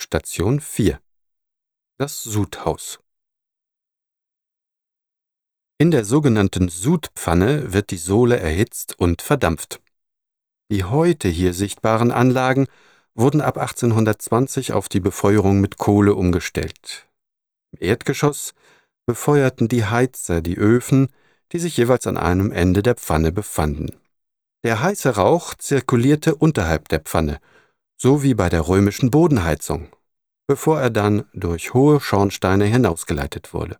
Station 4 Das Sudhaus In der sogenannten Sudpfanne wird die Sohle erhitzt und verdampft. Die heute hier sichtbaren Anlagen wurden ab 1820 auf die Befeuerung mit Kohle umgestellt. Im Erdgeschoss befeuerten die Heizer die Öfen, die sich jeweils an einem Ende der Pfanne befanden. Der heiße Rauch zirkulierte unterhalb der Pfanne, so wie bei der römischen Bodenheizung, bevor er dann durch hohe Schornsteine hinausgeleitet wurde.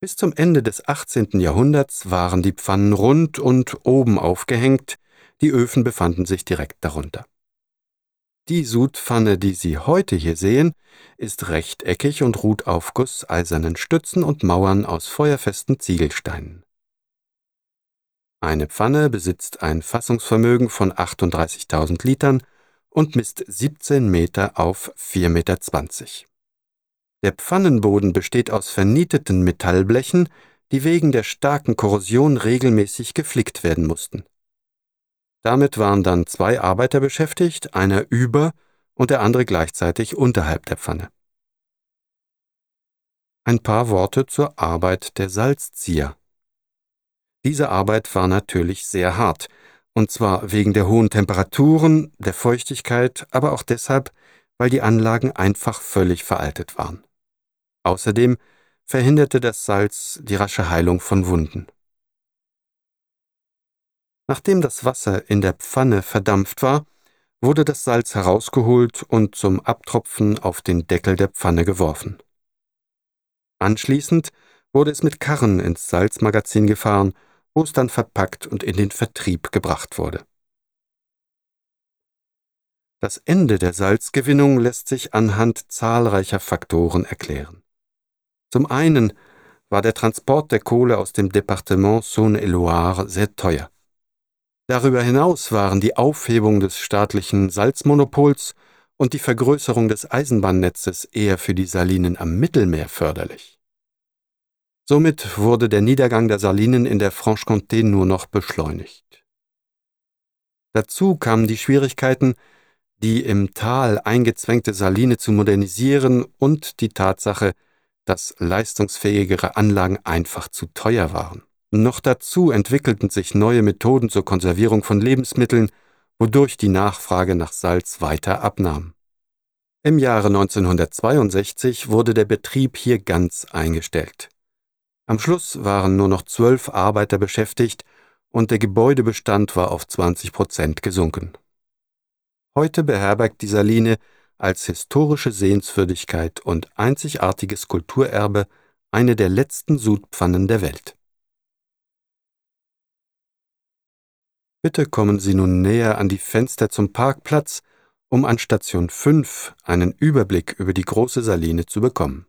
Bis zum Ende des 18. Jahrhunderts waren die Pfannen rund und oben aufgehängt, die Öfen befanden sich direkt darunter. Die Sudpfanne, die Sie heute hier sehen, ist rechteckig und ruht auf gusseisernen Stützen und Mauern aus feuerfesten Ziegelsteinen. Eine Pfanne besitzt ein Fassungsvermögen von 38.000 Litern und misst 17 Meter auf 4,20 Meter. Der Pfannenboden besteht aus vernieteten Metallblechen, die wegen der starken Korrosion regelmäßig geflickt werden mussten. Damit waren dann zwei Arbeiter beschäftigt, einer über und der andere gleichzeitig unterhalb der Pfanne. Ein paar Worte zur Arbeit der Salzzieher. Diese Arbeit war natürlich sehr hart, und zwar wegen der hohen Temperaturen, der Feuchtigkeit, aber auch deshalb, weil die Anlagen einfach völlig veraltet waren. Außerdem verhinderte das Salz die rasche Heilung von Wunden. Nachdem das Wasser in der Pfanne verdampft war, wurde das Salz herausgeholt und zum Abtropfen auf den Deckel der Pfanne geworfen. Anschließend wurde es mit Karren ins Salzmagazin gefahren wo es dann verpackt und in den Vertrieb gebracht wurde. Das Ende der Salzgewinnung lässt sich anhand zahlreicher Faktoren erklären. Zum einen war der Transport der Kohle aus dem Departement Saône-et-Loire sehr teuer. Darüber hinaus waren die Aufhebung des staatlichen Salzmonopols und die Vergrößerung des Eisenbahnnetzes eher für die Salinen am Mittelmeer förderlich. Somit wurde der Niedergang der Salinen in der Franche-Comté nur noch beschleunigt. Dazu kamen die Schwierigkeiten, die im Tal eingezwängte Saline zu modernisieren und die Tatsache, dass leistungsfähigere Anlagen einfach zu teuer waren. Noch dazu entwickelten sich neue Methoden zur Konservierung von Lebensmitteln, wodurch die Nachfrage nach Salz weiter abnahm. Im Jahre 1962 wurde der Betrieb hier ganz eingestellt. Am Schluss waren nur noch zwölf Arbeiter beschäftigt und der Gebäudebestand war auf 20 Prozent gesunken. Heute beherbergt die Saline als historische Sehenswürdigkeit und einzigartiges Kulturerbe eine der letzten Sudpfannen der Welt. Bitte kommen Sie nun näher an die Fenster zum Parkplatz, um an Station 5 einen Überblick über die große Saline zu bekommen.